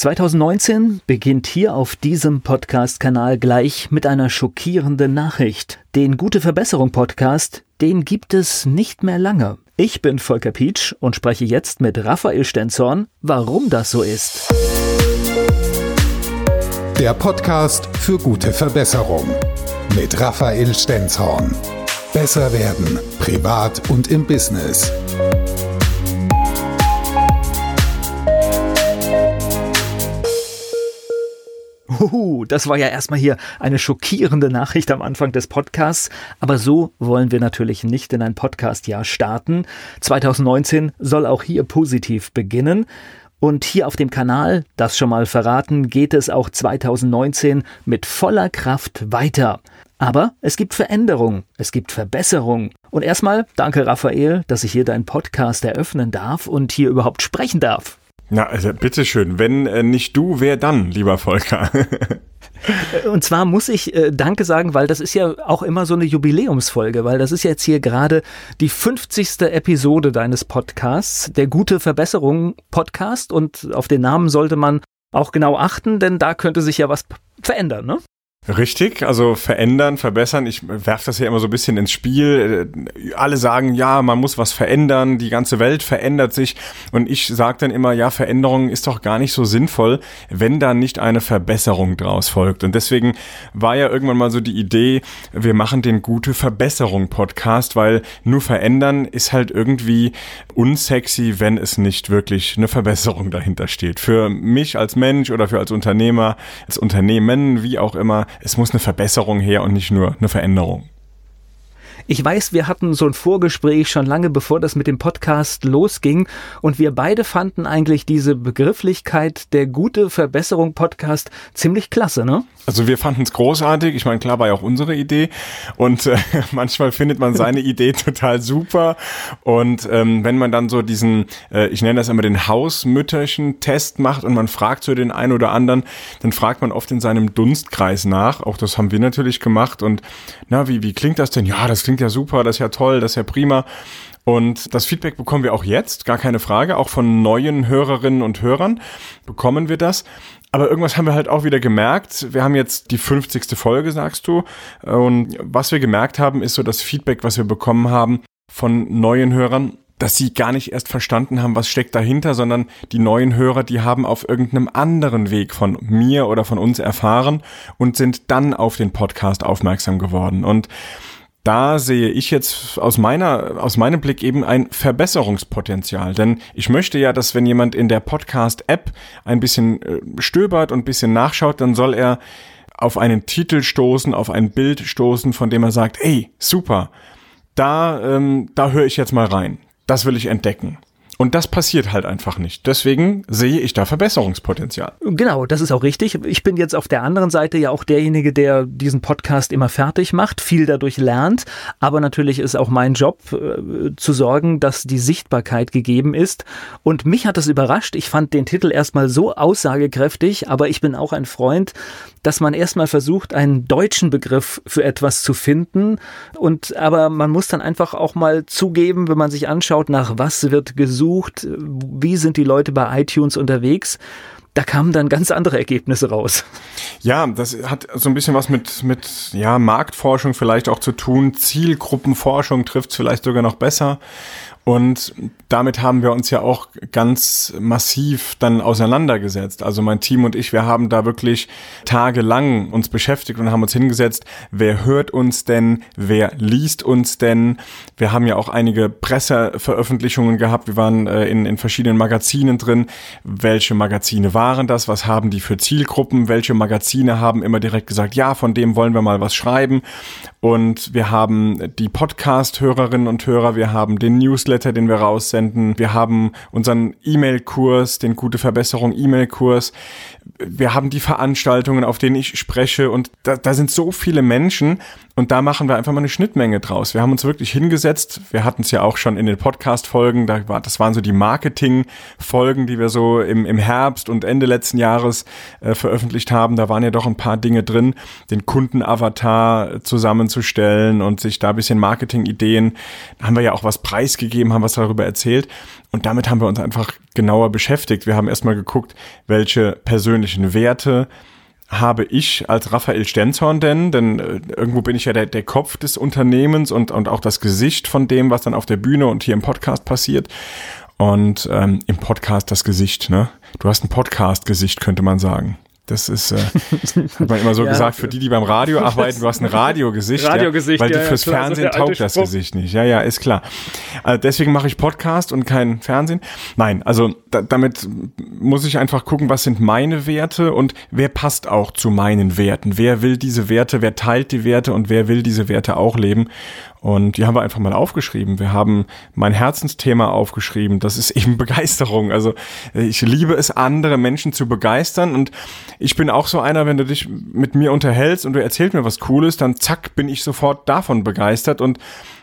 2019 beginnt hier auf diesem Podcast-Kanal gleich mit einer schockierenden Nachricht. Den Gute Verbesserung Podcast, den gibt es nicht mehr lange. Ich bin Volker Pietsch und spreche jetzt mit Raphael Stenzorn, warum das so ist. Der Podcast für gute Verbesserung mit Raphael Stenzhorn. Besser werden, privat und im Business. Uhu, das war ja erstmal hier eine schockierende Nachricht am Anfang des Podcasts. Aber so wollen wir natürlich nicht in ein Podcastjahr starten. 2019 soll auch hier positiv beginnen. Und hier auf dem Kanal, das schon mal verraten, geht es auch 2019 mit voller Kraft weiter. Aber es gibt Veränderung, es gibt Verbesserung. Und erstmal danke Raphael, dass ich hier deinen Podcast eröffnen darf und hier überhaupt sprechen darf. Na, also bitteschön. Wenn äh, nicht du, wer dann, lieber Volker? Äh, und zwar muss ich äh, Danke sagen, weil das ist ja auch immer so eine Jubiläumsfolge, weil das ist jetzt hier gerade die 50. Episode deines Podcasts, der Gute Verbesserung Podcast. Und auf den Namen sollte man auch genau achten, denn da könnte sich ja was verändern, ne? Richtig, also verändern, verbessern. Ich werfe das ja immer so ein bisschen ins Spiel. Alle sagen, ja, man muss was verändern, die ganze Welt verändert sich. Und ich sage dann immer, ja, Veränderung ist doch gar nicht so sinnvoll, wenn da nicht eine Verbesserung draus folgt. Und deswegen war ja irgendwann mal so die Idee, wir machen den Gute Verbesserung Podcast, weil nur verändern ist halt irgendwie unsexy, wenn es nicht wirklich eine Verbesserung dahinter steht. Für mich als Mensch oder für als Unternehmer, als Unternehmen, wie auch immer, es muss eine Verbesserung her und nicht nur eine Veränderung. Ich weiß, wir hatten so ein Vorgespräch schon lange bevor das mit dem Podcast losging und wir beide fanden eigentlich diese Begrifflichkeit der gute Verbesserung Podcast ziemlich klasse, ne? Also wir fanden es großartig. Ich meine, klar war ja auch unsere Idee und äh, manchmal findet man seine Idee total super und ähm, wenn man dann so diesen, äh, ich nenne das immer den Hausmütterchen Test macht und man fragt so den einen oder anderen, dann fragt man oft in seinem Dunstkreis nach. Auch das haben wir natürlich gemacht und na, wie, wie klingt das denn? Ja, das klingt ja super, das ist ja toll, das ist ja prima. Und das Feedback bekommen wir auch jetzt, gar keine Frage. Auch von neuen Hörerinnen und Hörern bekommen wir das. Aber irgendwas haben wir halt auch wieder gemerkt. Wir haben jetzt die 50. Folge, sagst du. Und was wir gemerkt haben, ist so das Feedback, was wir bekommen haben von neuen Hörern, dass sie gar nicht erst verstanden haben, was steckt dahinter, sondern die neuen Hörer, die haben auf irgendeinem anderen Weg von mir oder von uns erfahren und sind dann auf den Podcast aufmerksam geworden. Und da sehe ich jetzt aus meiner, aus meinem Blick eben ein Verbesserungspotenzial. Denn ich möchte ja, dass wenn jemand in der Podcast-App ein bisschen äh, stöbert und ein bisschen nachschaut, dann soll er auf einen Titel stoßen, auf ein Bild stoßen, von dem er sagt, ey, super, da, ähm, da höre ich jetzt mal rein. Das will ich entdecken. Und das passiert halt einfach nicht. Deswegen sehe ich da Verbesserungspotenzial. Genau, das ist auch richtig. Ich bin jetzt auf der anderen Seite ja auch derjenige, der diesen Podcast immer fertig macht, viel dadurch lernt. Aber natürlich ist auch mein Job äh, zu sorgen, dass die Sichtbarkeit gegeben ist. Und mich hat das überrascht. Ich fand den Titel erstmal so aussagekräftig, aber ich bin auch ein Freund, dass man erstmal versucht, einen deutschen Begriff für etwas zu finden. Und aber man muss dann einfach auch mal zugeben, wenn man sich anschaut, nach was wird gesucht gesucht, wie sind die Leute bei iTunes unterwegs. Da kamen dann ganz andere Ergebnisse raus. Ja, das hat so ein bisschen was mit, mit ja, Marktforschung vielleicht auch zu tun. Zielgruppenforschung trifft es vielleicht sogar noch besser. Und damit haben wir uns ja auch ganz massiv dann auseinandergesetzt. Also mein Team und ich, wir haben da wirklich tagelang uns beschäftigt und haben uns hingesetzt, wer hört uns denn, wer liest uns denn. Wir haben ja auch einige Presseveröffentlichungen gehabt, wir waren äh, in, in verschiedenen Magazinen drin. Welche Magazine waren das? Was haben die für Zielgruppen? Welche Magazine haben immer direkt gesagt, ja, von dem wollen wir mal was schreiben. Und wir haben die Podcast-Hörerinnen und Hörer, wir haben den Newsletter, den wir raussenden, wir haben unseren E-Mail-Kurs, den Gute Verbesserung E-Mail-Kurs, wir haben die Veranstaltungen, auf denen ich spreche. Und da, da sind so viele Menschen Und da machen wir einfach mal eine Schnittmenge draus. Wir haben uns wirklich hingesetzt. Wir hatten es ja auch schon in den Podcast-Folgen. Da war, das waren so die Marketing-Folgen, die wir so im, im Herbst und Ende letzten Jahres äh, veröffentlicht haben. Da waren ja doch ein paar Dinge drin, den Kundenavatar zusammenzustellen und sich da ein bisschen Marketing-Ideen. Da haben wir ja auch was preisgegeben, haben was darüber erzählt. Und damit haben wir uns einfach genauer beschäftigt. Wir haben erstmal geguckt, welche persönlichen Werte habe ich als Raphael Stenzhorn denn, denn äh, irgendwo bin ich ja der, der Kopf des Unternehmens und, und auch das Gesicht von dem, was dann auf der Bühne und hier im Podcast passiert. Und ähm, im Podcast das Gesicht, ne? Du hast ein Podcast-Gesicht, könnte man sagen. Das ist, äh, hat man immer so ja, gesagt, für die, die beim Radio arbeiten, du hast ein Radiogesicht. Radiogesicht, ja, Weil ja, fürs klar, Fernsehen so taugt das Gesicht nicht. Ja, ja, ist klar. Also deswegen mache ich Podcast und kein Fernsehen. Nein, also da, damit muss ich einfach gucken, was sind meine Werte und wer passt auch zu meinen Werten. Wer will diese Werte, wer teilt die Werte und wer will diese Werte auch leben. Und die haben wir einfach mal aufgeschrieben. Wir haben mein Herzensthema aufgeschrieben. Das ist eben Begeisterung. Also ich liebe es, andere Menschen zu begeistern. Und ich bin auch so einer, wenn du dich mit mir unterhältst und du erzählst mir was Cooles, dann zack, bin ich sofort davon begeistert und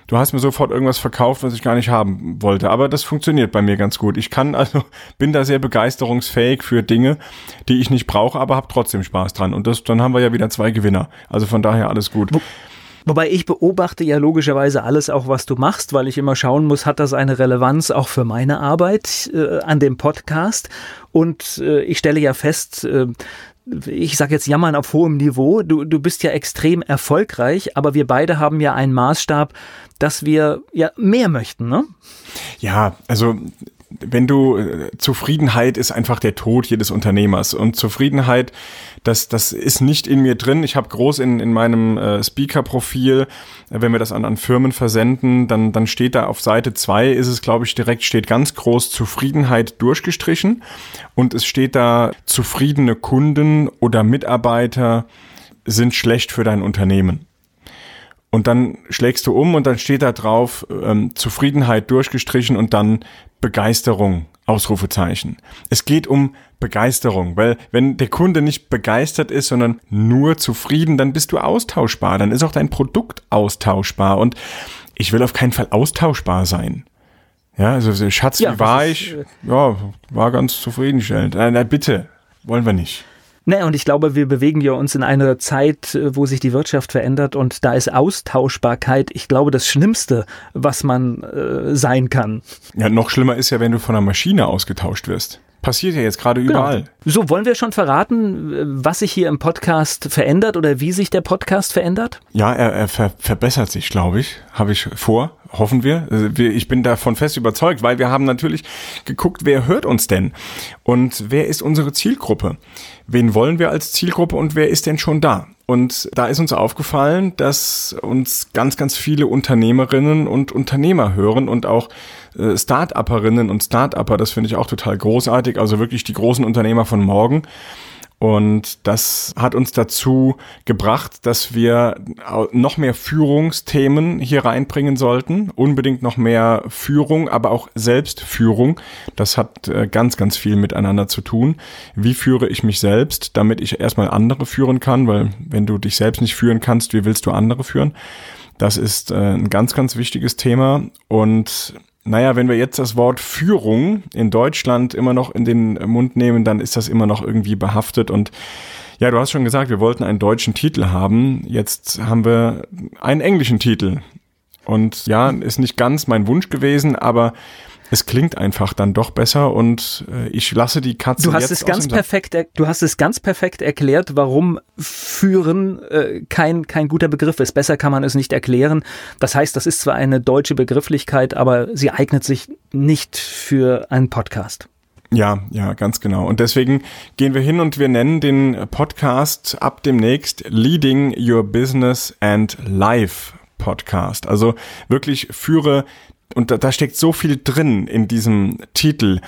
du hast mir sofort irgendwas verkauft, was ich gar nicht haben wollte. Aber das funktioniert bei mir ganz gut. Ich kann also, bin da sehr begeisterungsfähig für Dinge, die ich nicht brauche, aber habe trotzdem Spaß dran. Und das, dann haben wir ja wieder zwei Gewinner. Also von daher alles gut. Wobei ich beobachte ja logischerweise alles auch, was du machst, weil ich immer schauen muss, hat das eine Relevanz auch für meine Arbeit äh, an dem Podcast? Und äh, ich stelle ja fest, äh, ich sage jetzt jammern auf hohem Niveau, du, du bist ja extrem erfolgreich, aber wir beide haben ja einen Maßstab, dass wir ja mehr möchten, ne? Ja, also wenn du äh, Zufriedenheit ist einfach der Tod jedes Unternehmers und Zufriedenheit das das ist nicht in mir drin. Ich habe groß in in meinem äh, Speaker Profil, äh, wenn wir das an an Firmen versenden, dann dann steht da auf Seite zwei ist es glaube ich direkt steht ganz groß Zufriedenheit durchgestrichen und es steht da zufriedene Kunden oder Mitarbeiter sind schlecht für dein Unternehmen. Und dann schlägst du um und dann steht da drauf ähm, Zufriedenheit durchgestrichen und dann Begeisterung, Ausrufezeichen. Es geht um Begeisterung, weil wenn der Kunde nicht begeistert ist, sondern nur zufrieden, dann bist du austauschbar, dann ist auch dein Produkt austauschbar und ich will auf keinen Fall austauschbar sein. Ja, also Schatz, ja, wie war ich? Ist, äh ja, war ganz zufriedenstellend. Na, na bitte, wollen wir nicht. Naja, und ich glaube, wir bewegen ja uns in einer Zeit, äh, wo sich die Wirtschaft verändert und da ist Austauschbarkeit, ich glaube, das Schlimmste, was man äh, sein kann. Ja, noch schlimmer ist ja, wenn du von einer Maschine ausgetauscht wirst. Passiert ja jetzt gerade genau. überall. So, wollen wir schon verraten, was sich hier im Podcast verändert oder wie sich der Podcast verändert? Ja, er, er ver verbessert sich, glaube ich. Habe ich vor, hoffen wir. Also ich bin davon fest überzeugt, weil wir haben natürlich geguckt, wer hört uns denn? Und wer ist unsere Zielgruppe? Wen wollen wir als Zielgruppe und wer ist denn schon da? Und da ist uns aufgefallen, dass uns ganz, ganz viele Unternehmerinnen und Unternehmer hören und auch äh, Start-Upperinnen und Start-Upper, das finde ich auch total großartig, also wirklich die großen Unternehmer von morgen. Und das hat uns dazu gebracht, dass wir noch mehr Führungsthemen hier reinbringen sollten. Unbedingt noch mehr Führung, aber auch Selbstführung. Das hat äh, ganz, ganz viel miteinander zu tun. Wie führe ich mich selbst, damit ich erstmal andere führen kann? Weil wenn du dich selbst nicht führen kannst, wie willst du andere führen? Das ist äh, ein ganz, ganz wichtiges Thema. Und naja, wenn wir jetzt das Wort Führung in Deutschland immer noch in den Mund nehmen, dann ist das immer noch irgendwie behaftet und ja, du hast schon gesagt, wir wollten einen deutschen Titel haben. Jetzt haben wir einen englischen Titel. Und ja, ist nicht ganz mein Wunsch gewesen, aber es klingt einfach dann doch besser und äh, ich lasse die Katze du hast jetzt es ganz perfekt du hast es ganz perfekt erklärt warum führen äh, kein kein guter Begriff ist besser kann man es nicht erklären das heißt das ist zwar eine deutsche Begrifflichkeit aber sie eignet sich nicht für einen Podcast ja, ja, ganz genau. Und deswegen gehen wir hin und wir nennen den Podcast ab demnächst Leading Your Business and Life Podcast. Also wirklich führe und da, da steckt so viel drin in diesem Titel.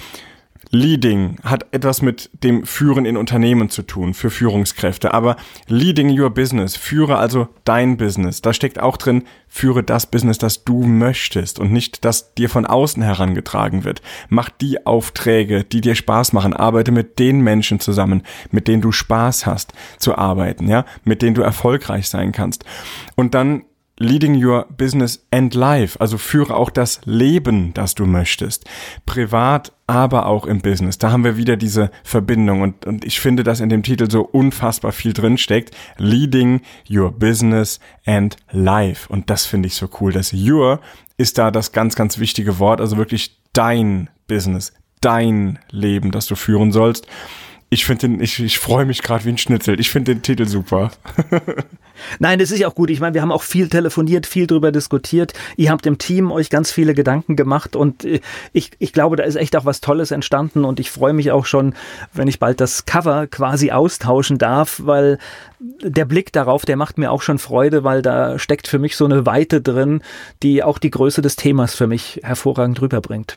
Leading hat etwas mit dem Führen in Unternehmen zu tun, für Führungskräfte. Aber Leading Your Business, führe also dein Business. Da steckt auch drin, führe das Business, das du möchtest und nicht, das dir von außen herangetragen wird. Mach die Aufträge, die dir Spaß machen. Arbeite mit den Menschen zusammen, mit denen du Spaß hast zu arbeiten, ja, mit denen du erfolgreich sein kannst. Und dann Leading Your Business and Life, also führe auch das Leben, das du möchtest. Privat, aber auch im Business. Da haben wir wieder diese Verbindung und, und ich finde, dass in dem Titel so unfassbar viel drinsteckt. Leading Your Business and Life. Und das finde ich so cool. Das Your ist da das ganz, ganz wichtige Wort. Also wirklich dein Business, dein Leben, das du führen sollst. Ich finde den, ich, ich freue mich gerade wie ein Schnitzel. Ich finde den Titel super. Nein, das ist ja auch gut. Ich meine, wir haben auch viel telefoniert, viel drüber diskutiert. Ihr habt im Team euch ganz viele Gedanken gemacht und äh, ich, ich glaube, da ist echt auch was Tolles entstanden und ich freue mich auch schon, wenn ich bald das Cover quasi austauschen darf, weil der Blick darauf, der macht mir auch schon Freude, weil da steckt für mich so eine Weite drin, die auch die Größe des Themas für mich hervorragend rüberbringt.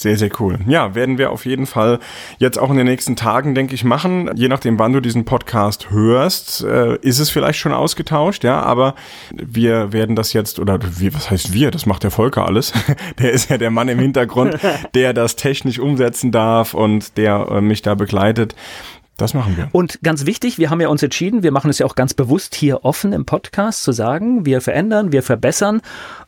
Sehr, sehr cool. Ja, werden wir auf jeden Fall jetzt auch in den nächsten Tagen, denke ich, machen. Je nachdem, wann du diesen Podcast hörst, äh, ist es vielleicht schon ausgetauscht, ja, aber wir werden das jetzt, oder wie, was heißt wir? Das macht der Volker alles. der ist ja der Mann im Hintergrund, der das technisch umsetzen darf und der äh, mich da begleitet. Das machen wir. Und ganz wichtig, wir haben ja uns entschieden, wir machen es ja auch ganz bewusst hier offen im Podcast zu sagen, wir verändern, wir verbessern.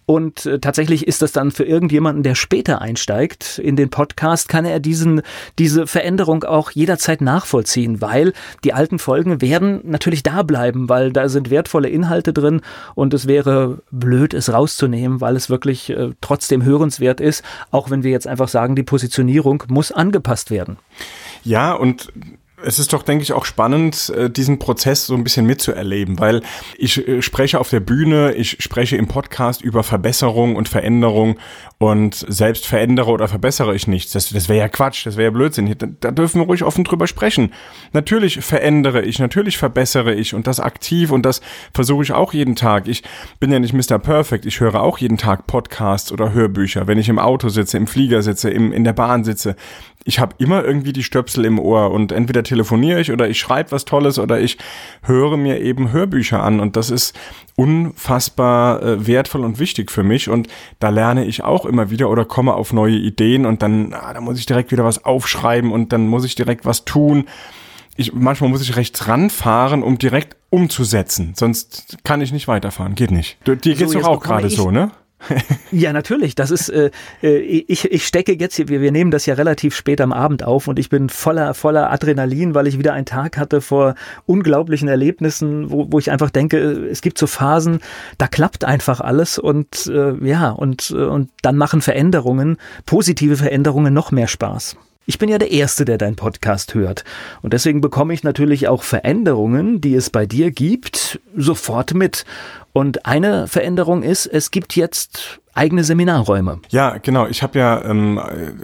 Und äh, tatsächlich ist das dann für irgendjemanden, der später einsteigt in den Podcast, kann er diesen, diese Veränderung auch jederzeit nachvollziehen, weil die alten Folgen werden natürlich da bleiben, weil da sind wertvolle Inhalte drin und es wäre blöd, es rauszunehmen, weil es wirklich äh, trotzdem hörenswert ist, auch wenn wir jetzt einfach sagen, die Positionierung muss angepasst werden. Ja, und es ist doch, denke ich, auch spannend, äh, diesen Prozess so ein bisschen mitzuerleben, weil ich äh, spreche auf der Bühne, ich spreche im Podcast über Verbesserung und Veränderung und selbst verändere oder verbessere ich nichts. Das, das wäre ja Quatsch, das wäre ja Blödsinn. Da, da dürfen wir ruhig offen drüber sprechen. Natürlich verändere ich, natürlich verbessere ich und das aktiv und das versuche ich auch jeden Tag. Ich bin ja nicht Mr. Perfect, ich höre auch jeden Tag Podcasts oder Hörbücher, wenn ich im Auto sitze, im Flieger sitze, im, in der Bahn sitze ich habe immer irgendwie die Stöpsel im Ohr und entweder telefoniere ich oder ich schreibe was Tolles oder ich höre mir eben Hörbücher an und das ist unfassbar äh, wertvoll und wichtig für mich und da lerne ich auch immer wieder oder komme auf neue Ideen und dann, ah, da muss ich direkt wieder was aufschreiben und dann muss ich direkt was tun. Ich, manchmal muss ich rechts ranfahren, um direkt umzusetzen, sonst kann ich nicht weiterfahren, geht nicht. Dir geht's so, doch auch gerade so, ne? Ja, natürlich. Das ist, äh, äh, ich, ich stecke jetzt hier, wir, wir nehmen das ja relativ spät am Abend auf und ich bin voller, voller Adrenalin, weil ich wieder einen Tag hatte vor unglaublichen Erlebnissen, wo, wo ich einfach denke, es gibt so Phasen, da klappt einfach alles und äh, ja, und, äh, und dann machen Veränderungen, positive Veränderungen noch mehr Spaß. Ich bin ja der Erste, der deinen Podcast hört. Und deswegen bekomme ich natürlich auch Veränderungen, die es bei dir gibt, sofort mit. Und eine Veränderung ist, es gibt jetzt eigene Seminarräume. Ja, genau. Ich habe ja ähm,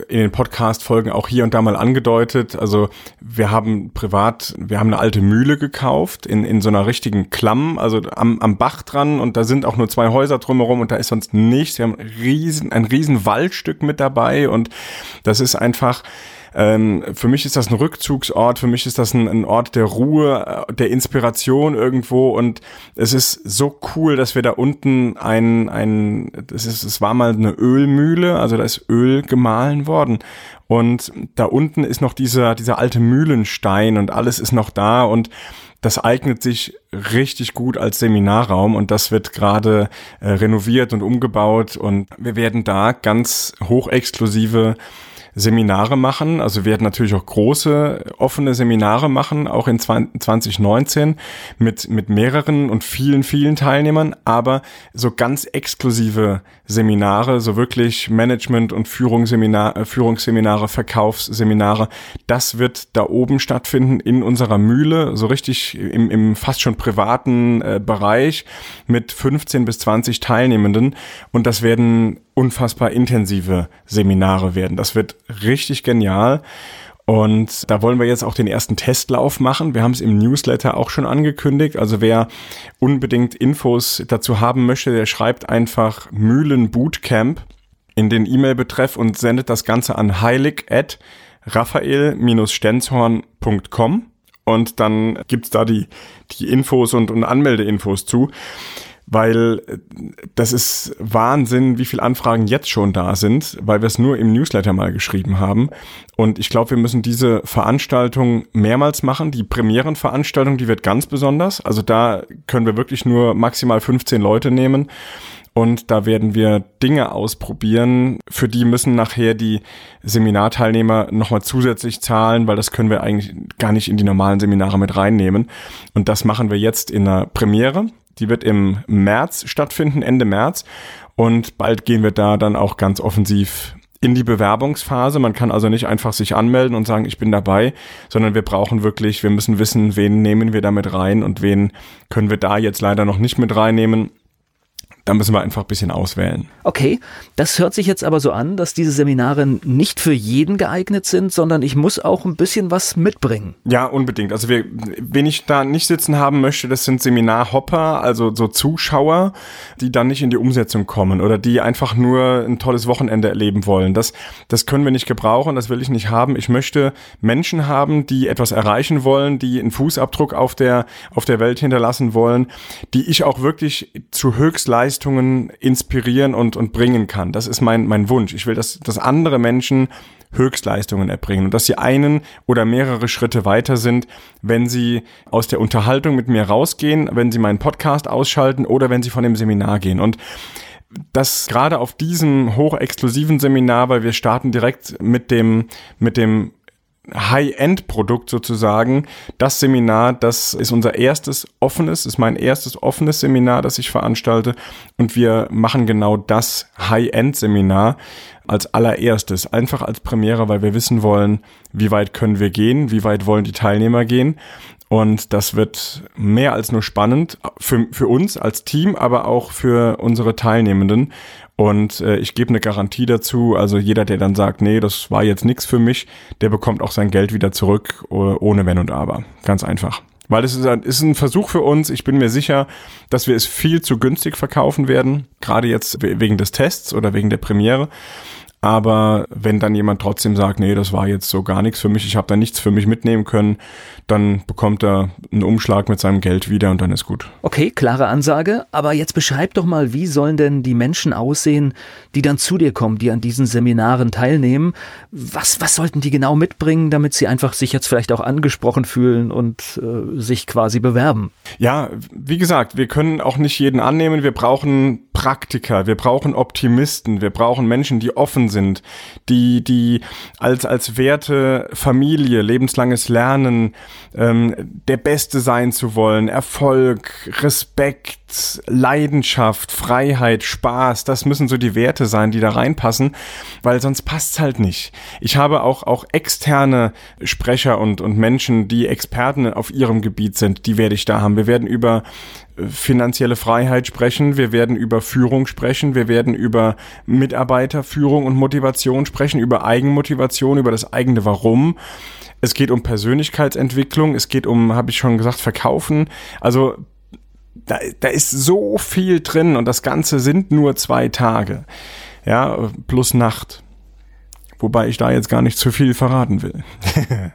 in den Podcast-Folgen auch hier und da mal angedeutet, also wir haben privat, wir haben eine alte Mühle gekauft in, in so einer richtigen Klamm, also am, am Bach dran und da sind auch nur zwei Häuser drumherum und da ist sonst nichts. Wir haben riesen, ein riesen Waldstück mit dabei und das ist einfach ähm, für mich ist das ein Rückzugsort, für mich ist das ein, ein Ort der Ruhe, äh, der Inspiration irgendwo. Und es ist so cool, dass wir da unten ein, ein, das ist, es war mal eine Ölmühle, also da ist Öl gemahlen worden. Und da unten ist noch dieser, dieser alte Mühlenstein und alles ist noch da. Und das eignet sich richtig gut als Seminarraum. Und das wird gerade äh, renoviert und umgebaut. Und wir werden da ganz hochexklusive Seminare machen. Also wir werden natürlich auch große offene Seminare machen, auch in 2019 mit, mit mehreren und vielen, vielen Teilnehmern, aber so ganz exklusive Seminare, so wirklich Management- und Führungsseminar, äh, Führungsseminare, Verkaufsseminare, das wird da oben stattfinden in unserer Mühle, so richtig im, im fast schon privaten äh, Bereich mit 15 bis 20 Teilnehmenden und das werden unfassbar intensive Seminare werden. Das wird richtig genial. Und da wollen wir jetzt auch den ersten Testlauf machen. Wir haben es im Newsletter auch schon angekündigt. Also wer unbedingt Infos dazu haben möchte, der schreibt einfach Mühlen Bootcamp in den E-Mail-Betreff und sendet das Ganze an heilig at raphael-stenzhorn.com und dann gibt's da die, die Infos und, und Anmeldeinfos zu weil äh, das ist Wahnsinn, wie viele Anfragen jetzt schon da sind, weil wir es nur im Newsletter mal geschrieben haben. Und ich glaube, wir müssen diese Veranstaltung mehrmals machen. Die Premierenveranstaltung, die wird ganz besonders. Also da können wir wirklich nur maximal 15 Leute nehmen. Und da werden wir Dinge ausprobieren. Für die müssen nachher die Seminarteilnehmer nochmal zusätzlich zahlen, weil das können wir eigentlich gar nicht in die normalen Seminare mit reinnehmen. Und das machen wir jetzt in der Premiere. Die wird im März stattfinden, Ende März. Und bald gehen wir da dann auch ganz offensiv in die Bewerbungsphase. Man kann also nicht einfach sich anmelden und sagen, ich bin dabei, sondern wir brauchen wirklich, wir müssen wissen, wen nehmen wir da mit rein und wen können wir da jetzt leider noch nicht mit reinnehmen. Da müssen wir einfach ein bisschen auswählen. Okay, das hört sich jetzt aber so an, dass diese Seminare nicht für jeden geeignet sind, sondern ich muss auch ein bisschen was mitbringen. Ja, unbedingt. Also wir, wen ich da nicht sitzen haben möchte, das sind Seminarhopper, also so Zuschauer, die dann nicht in die Umsetzung kommen oder die einfach nur ein tolles Wochenende erleben wollen. Das, das können wir nicht gebrauchen, das will ich nicht haben. Ich möchte Menschen haben, die etwas erreichen wollen, die einen Fußabdruck auf der, auf der Welt hinterlassen wollen, die ich auch wirklich zu Höchstleistung Leistungen inspirieren und, und bringen kann. Das ist mein, mein Wunsch. Ich will, dass, dass andere Menschen Höchstleistungen erbringen und dass sie einen oder mehrere Schritte weiter sind, wenn sie aus der Unterhaltung mit mir rausgehen, wenn sie meinen Podcast ausschalten oder wenn sie von dem Seminar gehen. Und das gerade auf diesem hochexklusiven Seminar, weil wir starten direkt mit dem, mit dem High-End-Produkt sozusagen. Das Seminar, das ist unser erstes offenes, ist mein erstes offenes Seminar, das ich veranstalte. Und wir machen genau das High-End-Seminar als allererstes, einfach als Premiere, weil wir wissen wollen, wie weit können wir gehen, wie weit wollen die Teilnehmer gehen. Und das wird mehr als nur spannend für, für uns als Team, aber auch für unsere Teilnehmenden. Und äh, ich gebe eine Garantie dazu. Also jeder, der dann sagt, nee, das war jetzt nichts für mich, der bekommt auch sein Geld wieder zurück, ohne Wenn und Aber. Ganz einfach. Weil es ist ein, ist ein Versuch für uns. Ich bin mir sicher, dass wir es viel zu günstig verkaufen werden. Gerade jetzt wegen des Tests oder wegen der Premiere. Aber wenn dann jemand trotzdem sagt, nee, das war jetzt so gar nichts für mich, ich habe da nichts für mich mitnehmen können, dann bekommt er einen Umschlag mit seinem Geld wieder und dann ist gut. Okay, klare Ansage. Aber jetzt beschreib doch mal, wie sollen denn die Menschen aussehen, die dann zu dir kommen, die an diesen Seminaren teilnehmen? Was, was sollten die genau mitbringen, damit sie einfach sich jetzt vielleicht auch angesprochen fühlen und äh, sich quasi bewerben? Ja, wie gesagt, wir können auch nicht jeden annehmen. Wir brauchen Praktiker, wir brauchen Optimisten, wir brauchen Menschen, die offen sind, die, die als, als Werte Familie, lebenslanges Lernen, ähm, der Beste sein zu wollen, Erfolg, Respekt, Leidenschaft, Freiheit, Spaß, das müssen so die Werte sein, die da reinpassen, weil sonst passt's halt nicht. Ich habe auch, auch externe Sprecher und, und Menschen, die Experten auf ihrem Gebiet sind, die werde ich da haben. Wir werden über finanzielle Freiheit sprechen, wir werden über Führung sprechen, wir werden über Mitarbeiterführung und Motivation sprechen, über Eigenmotivation, über das eigene Warum. Es geht um Persönlichkeitsentwicklung, es geht um, habe ich schon gesagt, Verkaufen. Also da, da ist so viel drin und das Ganze sind nur zwei Tage. Ja, plus Nacht. Wobei ich da jetzt gar nicht zu viel verraten will.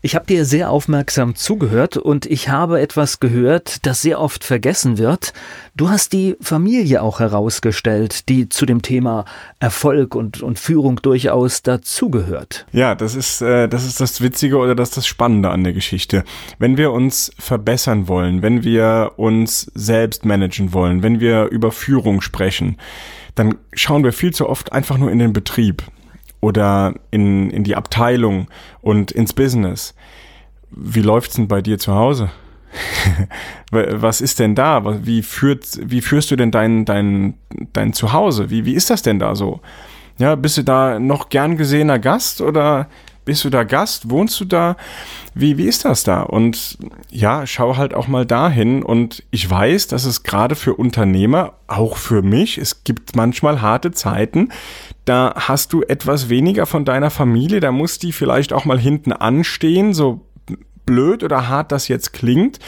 Ich habe dir sehr aufmerksam zugehört und ich habe etwas gehört, das sehr oft vergessen wird. Du hast die Familie auch herausgestellt, die zu dem Thema Erfolg und, und Führung durchaus dazugehört. Ja, das ist, äh, das ist das Witzige oder das ist das Spannende an der Geschichte. Wenn wir uns verbessern wollen, wenn wir uns selbst managen wollen, wenn wir über Führung sprechen, dann schauen wir viel zu oft einfach nur in den Betrieb oder in, in die Abteilung und ins Business. Wie läuft's denn bei dir zu Hause? Was ist denn da? Wie, führt, wie führst du denn dein, dein, dein Zuhause? Wie, wie ist das denn da so? Ja, bist du da noch gern gesehener Gast oder bist du da Gast? Wohnst du da? Wie, wie ist das da? Und ja, schau halt auch mal dahin. Und ich weiß, dass es gerade für Unternehmer, auch für mich, es gibt manchmal harte Zeiten. Da hast du etwas weniger von deiner Familie. Da muss die vielleicht auch mal hinten anstehen, so blöd oder hart das jetzt klingt.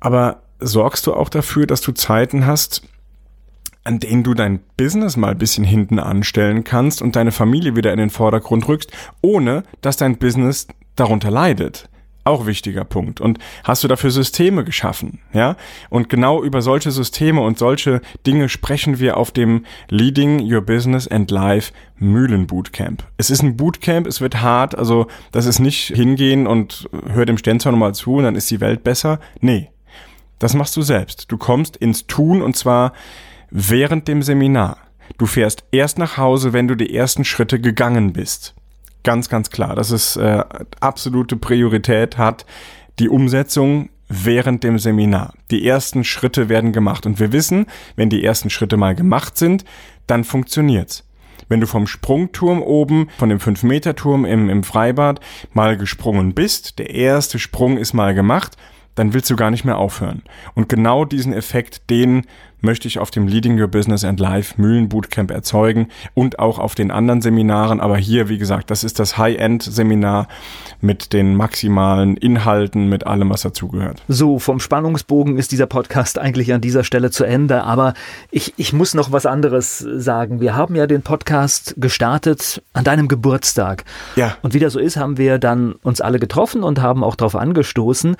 Aber sorgst du auch dafür, dass du Zeiten hast, an denen du dein Business mal ein bisschen hinten anstellen kannst und deine Familie wieder in den Vordergrund rückst, ohne dass dein Business darunter leidet. Auch wichtiger Punkt. Und hast du dafür Systeme geschaffen? Ja? Und genau über solche Systeme und solche Dinge sprechen wir auf dem Leading Your Business and Life Mühlen Bootcamp. Es ist ein Bootcamp, es wird hart, also das ist nicht hingehen und hör dem Stenzer nochmal zu und dann ist die Welt besser. Nee. Das machst du selbst. Du kommst ins Tun und zwar während dem Seminar. Du fährst erst nach Hause, wenn du die ersten Schritte gegangen bist. Ganz, ganz klar, dass es äh, absolute Priorität hat, die Umsetzung während dem Seminar. Die ersten Schritte werden gemacht und wir wissen, wenn die ersten Schritte mal gemacht sind, dann funktioniert's. Wenn du vom Sprungturm oben, von dem 5-Meter-Turm im, im Freibad mal gesprungen bist, der erste Sprung ist mal gemacht, dann willst du gar nicht mehr aufhören. Und genau diesen Effekt, den möchte ich auf dem Leading Your Business and Life Mühlen Bootcamp erzeugen und auch auf den anderen Seminaren. Aber hier, wie gesagt, das ist das High-End-Seminar mit den maximalen Inhalten, mit allem, was dazugehört. So, vom Spannungsbogen ist dieser Podcast eigentlich an dieser Stelle zu Ende. Aber ich, ich muss noch was anderes sagen. Wir haben ja den Podcast gestartet an deinem Geburtstag. Ja. Und wie das so ist, haben wir dann uns alle getroffen und haben auch darauf angestoßen.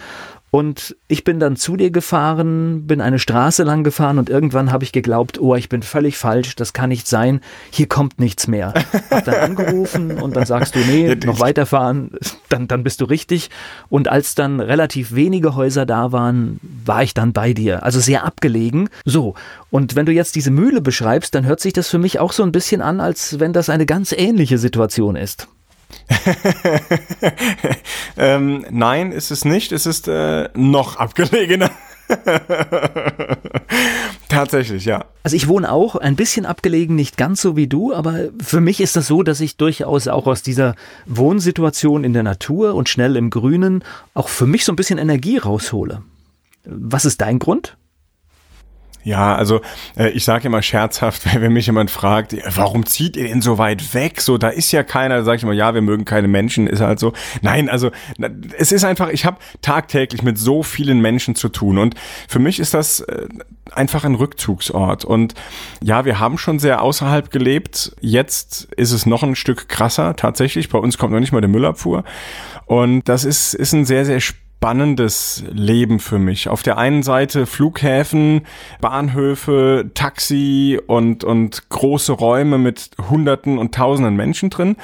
Und ich bin dann zu dir gefahren, bin eine Straße lang gefahren und irgendwann habe ich geglaubt, oh, ich bin völlig falsch, das kann nicht sein, hier kommt nichts mehr. Hab dann angerufen und dann sagst du, nee, noch weiterfahren, dann, dann bist du richtig. Und als dann relativ wenige Häuser da waren, war ich dann bei dir. Also sehr abgelegen. So. Und wenn du jetzt diese Mühle beschreibst, dann hört sich das für mich auch so ein bisschen an, als wenn das eine ganz ähnliche Situation ist. ähm, nein, ist es nicht. Es ist äh, noch abgelegener. Tatsächlich, ja. Also ich wohne auch ein bisschen abgelegen, nicht ganz so wie du, aber für mich ist das so, dass ich durchaus auch aus dieser Wohnsituation in der Natur und schnell im Grünen auch für mich so ein bisschen Energie raushole. Was ist dein Grund? Ja, also äh, ich sage immer scherzhaft, wenn mich jemand fragt, warum zieht ihr denn so weit weg? So, da ist ja keiner, da sage ich immer, ja, wir mögen keine Menschen, ist halt so. Nein, also es ist einfach, ich habe tagtäglich mit so vielen Menschen zu tun und für mich ist das äh, einfach ein Rückzugsort. Und ja, wir haben schon sehr außerhalb gelebt. Jetzt ist es noch ein Stück krasser tatsächlich. Bei uns kommt noch nicht mal der Müllabfuhr. Und das ist, ist ein sehr, sehr spannendes Leben für mich. Auf der einen Seite Flughäfen, Bahnhöfe, Taxi und, und große Räume mit Hunderten und Tausenden Menschen drin.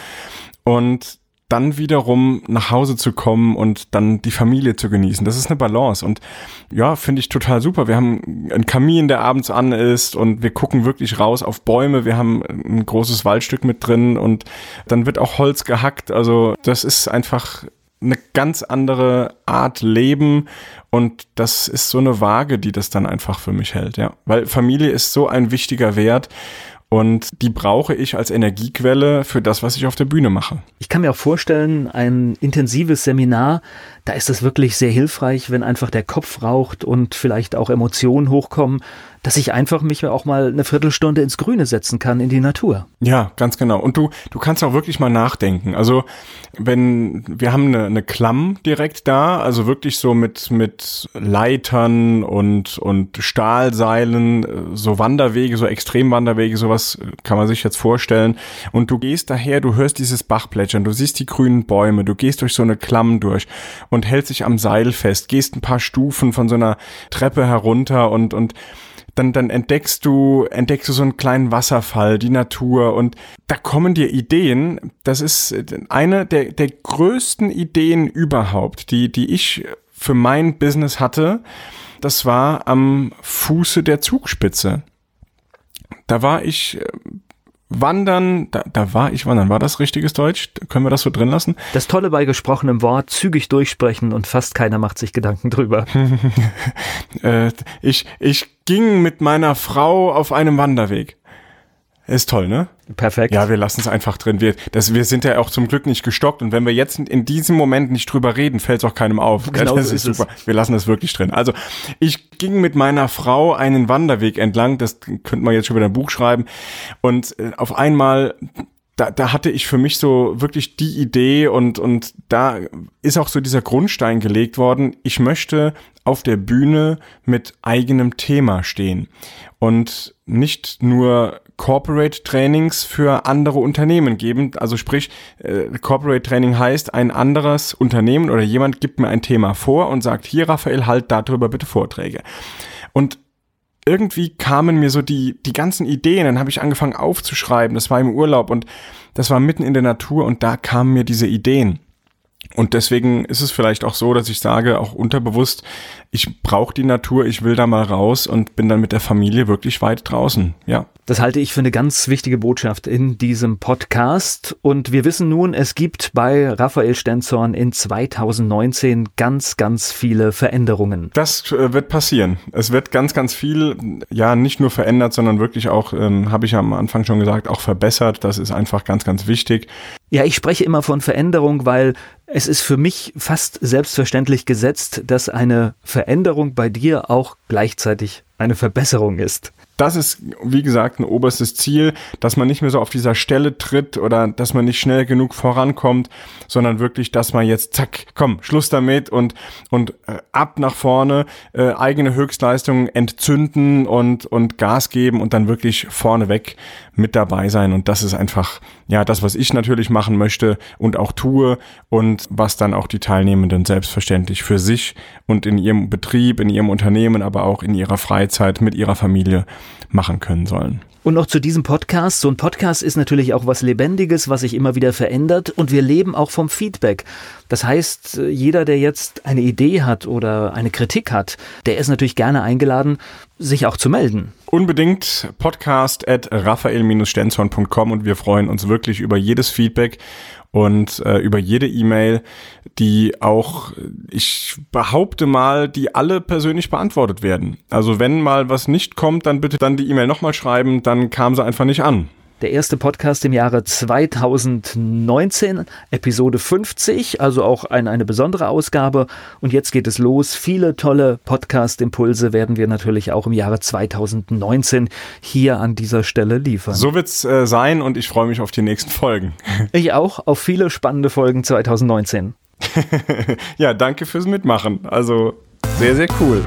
Und dann wiederum nach Hause zu kommen und dann die Familie zu genießen. Das ist eine Balance und ja, finde ich total super. Wir haben einen Kamin, der abends an ist und wir gucken wirklich raus auf Bäume. Wir haben ein großes Waldstück mit drin und dann wird auch Holz gehackt. Also das ist einfach eine ganz andere Art Leben und das ist so eine Waage, die das dann einfach für mich hält, ja. Weil Familie ist so ein wichtiger Wert und die brauche ich als Energiequelle für das, was ich auf der Bühne mache. Ich kann mir auch vorstellen, ein intensives Seminar, da ist es wirklich sehr hilfreich, wenn einfach der Kopf raucht und vielleicht auch Emotionen hochkommen dass ich einfach mich auch mal eine Viertelstunde ins Grüne setzen kann, in die Natur. Ja, ganz genau. Und du, du kannst auch wirklich mal nachdenken. Also, wenn, wir haben eine, eine Klamm direkt da, also wirklich so mit, mit Leitern und, und Stahlseilen, so Wanderwege, so Extremwanderwege, sowas kann man sich jetzt vorstellen. Und du gehst daher, du hörst dieses Bach plätschern, du siehst die grünen Bäume, du gehst durch so eine Klamm durch und hältst dich am Seil fest, gehst ein paar Stufen von so einer Treppe herunter und, und dann, dann entdeckst du, entdeckst du so einen kleinen Wasserfall, die Natur und da kommen dir Ideen. Das ist eine der, der größten Ideen überhaupt, die, die ich für mein Business hatte. Das war am Fuße der Zugspitze. Da war ich Wandern, da, da war ich wandern. War das richtiges Deutsch? Können wir das so drin lassen? Das Tolle bei gesprochenem Wort, zügig durchsprechen und fast keiner macht sich Gedanken drüber. äh, ich, ich ging mit meiner Frau auf einem Wanderweg. Ist toll, ne? Perfekt. Ja, wir lassen es einfach drin. Wir, das, wir sind ja auch zum Glück nicht gestockt und wenn wir jetzt in diesem Moment nicht drüber reden, fällt es auch keinem auf. Genau das ist, ist super. Es. Wir lassen es wirklich drin. Also ich ging mit meiner Frau einen Wanderweg entlang, das könnte man jetzt schon wieder ein Buch schreiben und äh, auf einmal da, da hatte ich für mich so wirklich die Idee und, und da ist auch so dieser Grundstein gelegt worden. Ich möchte auf der Bühne mit eigenem Thema stehen und nicht nur Corporate Trainings für andere Unternehmen geben. Also sprich, äh, Corporate Training heißt, ein anderes Unternehmen oder jemand gibt mir ein Thema vor und sagt, hier Raphael, halt darüber bitte Vorträge. Und irgendwie kamen mir so die, die ganzen Ideen, dann habe ich angefangen aufzuschreiben, das war im Urlaub und das war mitten in der Natur und da kamen mir diese Ideen. Und deswegen ist es vielleicht auch so, dass ich sage, auch unterbewusst, ich brauche die Natur, ich will da mal raus und bin dann mit der Familie wirklich weit draußen. Ja. Das halte ich für eine ganz wichtige Botschaft in diesem Podcast. Und wir wissen nun, es gibt bei Raphael Stenzorn in 2019 ganz, ganz viele Veränderungen. Das äh, wird passieren. Es wird ganz, ganz viel, ja, nicht nur verändert, sondern wirklich auch, ähm, habe ich am Anfang schon gesagt, auch verbessert. Das ist einfach ganz, ganz wichtig. Ja, ich spreche immer von Veränderung, weil es ist für mich fast selbstverständlich gesetzt, dass eine Veränderung bei dir auch gleichzeitig eine Verbesserung ist das ist, wie gesagt, ein oberstes Ziel, dass man nicht mehr so auf dieser Stelle tritt oder dass man nicht schnell genug vorankommt, sondern wirklich, dass man jetzt, zack, komm, Schluss damit und, und äh, ab nach vorne, äh, eigene Höchstleistungen entzünden und, und Gas geben und dann wirklich vorneweg mit dabei sein. Und das ist einfach, ja, das, was ich natürlich machen möchte und auch tue und was dann auch die Teilnehmenden selbstverständlich für sich und in ihrem Betrieb, in ihrem Unternehmen, aber auch in ihrer Freizeit mit ihrer Familie machen können sollen. Und noch zu diesem Podcast. So ein Podcast ist natürlich auch was Lebendiges, was sich immer wieder verändert. Und wir leben auch vom Feedback. Das heißt, jeder, der jetzt eine Idee hat oder eine Kritik hat, der ist natürlich gerne eingeladen, sich auch zu melden. Unbedingt podcast at raphael-stenzhorn.com und wir freuen uns wirklich über jedes Feedback und äh, über jede E-Mail, die auch, ich behaupte mal, die alle persönlich beantwortet werden. Also wenn mal was nicht kommt, dann bitte dann die E-Mail nochmal schreiben, dann kam sie einfach nicht an der erste Podcast im Jahre 2019, Episode 50, also auch ein, eine besondere Ausgabe. Und jetzt geht es los. Viele tolle Podcast-Impulse werden wir natürlich auch im Jahre 2019 hier an dieser Stelle liefern. So wird's äh, sein und ich freue mich auf die nächsten Folgen. Ich auch, auf viele spannende Folgen 2019. ja, danke fürs Mitmachen. Also sehr, sehr cool.